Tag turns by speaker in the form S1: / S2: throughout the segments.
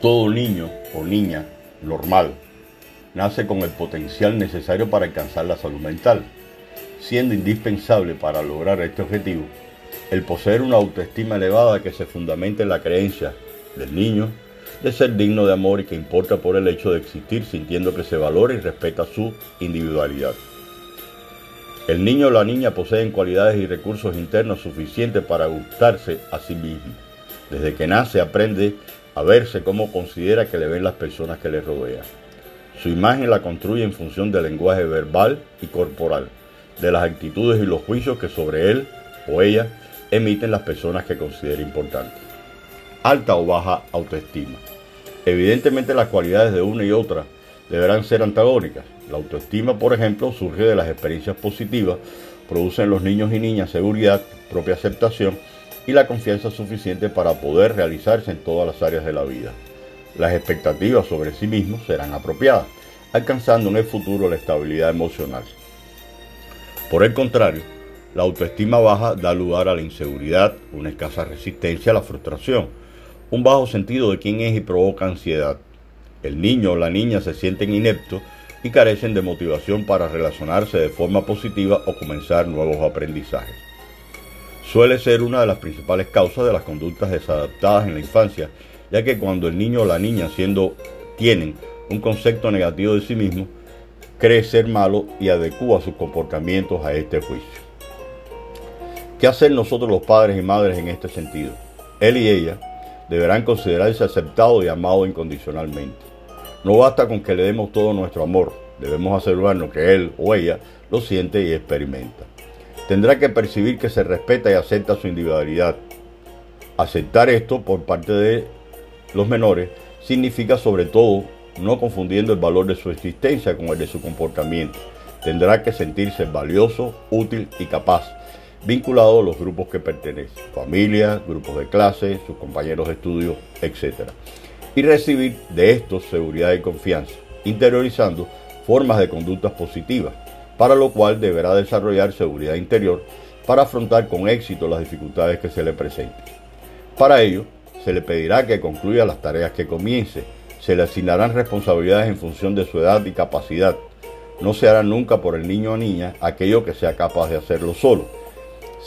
S1: Todo niño o niña normal nace con el potencial necesario para alcanzar la salud mental, siendo indispensable para lograr este objetivo el poseer una autoestima elevada que se fundamente en la creencia del niño de ser digno de amor y que importa por el hecho de existir sintiendo que se valora y respeta su individualidad. El niño o la niña poseen cualidades y recursos internos suficientes para gustarse a sí mismo. Desde que nace aprende a verse como considera que le ven las personas que le rodean. Su imagen la construye en función del lenguaje verbal y corporal, de las actitudes y los juicios que sobre él o ella emiten las personas que considera importantes. Alta o baja autoestima. Evidentemente las cualidades de una y otra deberán ser antagónicas. La autoestima, por ejemplo, surge de las experiencias positivas, produce en los niños y niñas seguridad, propia aceptación y la confianza suficiente para poder realizarse en todas las áreas de la vida. Las expectativas sobre sí mismos serán apropiadas, alcanzando en el futuro la estabilidad emocional. Por el contrario, la autoestima baja da lugar a la inseguridad, una escasa resistencia a la frustración, un bajo sentido de quién es y provoca ansiedad. El niño o la niña se sienten ineptos y carecen de motivación para relacionarse de forma positiva o comenzar nuevos aprendizajes. Suele ser una de las principales causas de las conductas desadaptadas en la infancia, ya que cuando el niño o la niña siendo tienen un concepto negativo de sí mismo, cree ser malo y adecua sus comportamientos a este juicio. ¿Qué hacer nosotros los padres y madres en este sentido? Él y ella deberán considerarse aceptados y amados incondicionalmente. No basta con que le demos todo nuestro amor, debemos asegurarnos que él o ella lo siente y experimenta. Tendrá que percibir que se respeta y acepta su individualidad. Aceptar esto por parte de los menores significa sobre todo no confundiendo el valor de su existencia con el de su comportamiento. Tendrá que sentirse valioso, útil y capaz vinculado a los grupos que pertenecen, familia, grupos de clase, sus compañeros de estudio, etc. Y recibir de estos seguridad y confianza, interiorizando formas de conductas positivas, para lo cual deberá desarrollar seguridad interior para afrontar con éxito las dificultades que se le presenten. Para ello, se le pedirá que concluya las tareas que comience, se le asignarán responsabilidades en función de su edad y capacidad. No se hará nunca por el niño o niña aquello que sea capaz de hacerlo solo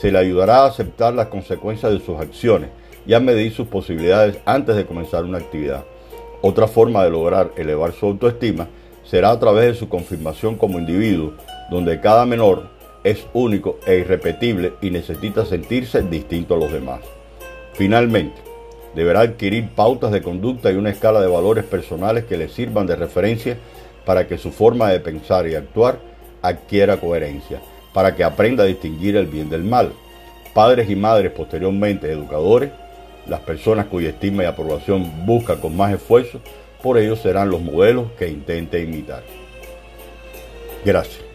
S1: se le ayudará a aceptar las consecuencias de sus acciones y a medir sus posibilidades antes de comenzar una actividad. Otra forma de lograr elevar su autoestima será a través de su confirmación como individuo, donde cada menor es único e irrepetible y necesita sentirse distinto a los demás. Finalmente, deberá adquirir pautas de conducta y una escala de valores personales que le sirvan de referencia para que su forma de pensar y actuar adquiera coherencia para que aprenda a distinguir el bien del mal. Padres y madres posteriormente educadores, las personas cuya estima y aprobación busca con más esfuerzo, por ello serán los modelos que intente imitar. Gracias.